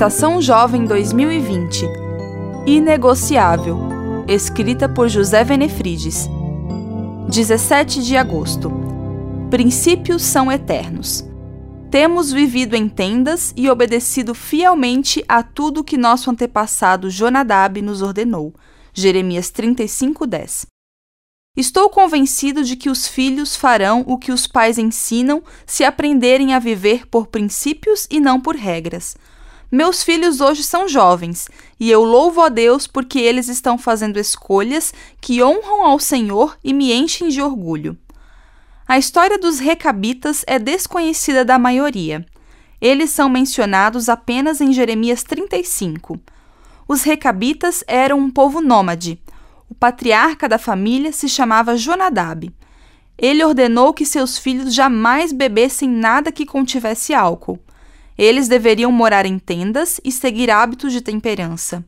Estação Jovem 2020 Inegociável, escrita por José Venefrides. 17 de agosto. Princípios são eternos. Temos vivido em tendas e obedecido fielmente a tudo que nosso antepassado Jonadab nos ordenou. Jeremias 35:10. Estou convencido de que os filhos farão o que os pais ensinam se aprenderem a viver por princípios e não por regras. Meus filhos hoje são jovens e eu louvo a Deus porque eles estão fazendo escolhas que honram ao Senhor e me enchem de orgulho. A história dos recabitas é desconhecida da maioria. Eles são mencionados apenas em Jeremias 35. Os recabitas eram um povo nômade o patriarca da família se chamava Jonadab. Ele ordenou que seus filhos jamais bebessem nada que contivesse álcool. Eles deveriam morar em tendas e seguir hábitos de temperança.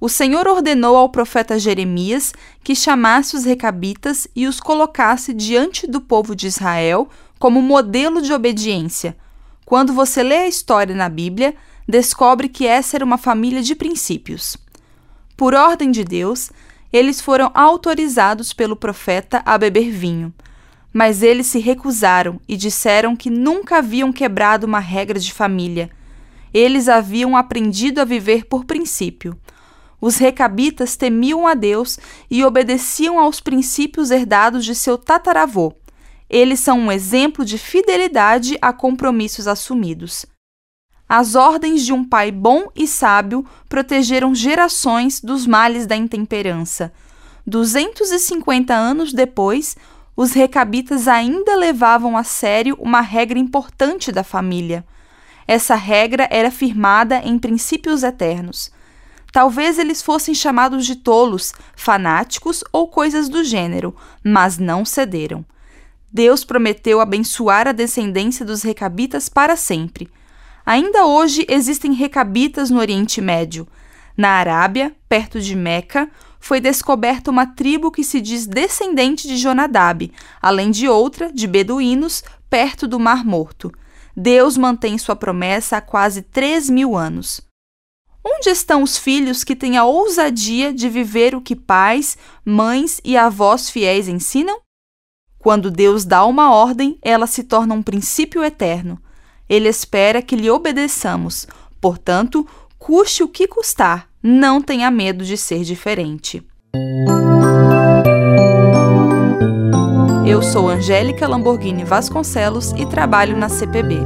O Senhor ordenou ao profeta Jeremias que chamasse os recabitas e os colocasse diante do povo de Israel como modelo de obediência. Quando você lê a história na Bíblia, descobre que essa era uma família de princípios. Por ordem de Deus, eles foram autorizados pelo profeta a beber vinho. Mas eles se recusaram e disseram que nunca haviam quebrado uma regra de família. Eles haviam aprendido a viver por princípio. Os recabitas temiam a Deus e obedeciam aos princípios herdados de seu tataravô. Eles são um exemplo de fidelidade a compromissos assumidos. As ordens de um pai bom e sábio protegeram gerações dos males da intemperança. 250 anos depois, os recabitas ainda levavam a sério uma regra importante da família. Essa regra era firmada em princípios eternos. Talvez eles fossem chamados de tolos, fanáticos ou coisas do gênero, mas não cederam. Deus prometeu abençoar a descendência dos recabitas para sempre. Ainda hoje existem recabitas no Oriente Médio. Na Arábia, perto de Meca, foi descoberta uma tribo que se diz descendente de Jonadab, além de outra, de beduínos, perto do Mar Morto. Deus mantém sua promessa há quase três mil anos. Onde estão os filhos que têm a ousadia de viver o que pais, mães e avós fiéis ensinam? Quando Deus dá uma ordem, ela se torna um princípio eterno. Ele espera que lhe obedeçamos. Portanto, custe o que custar, não tenha medo de ser diferente. Eu sou Angélica Lamborghini Vasconcelos e trabalho na CPB.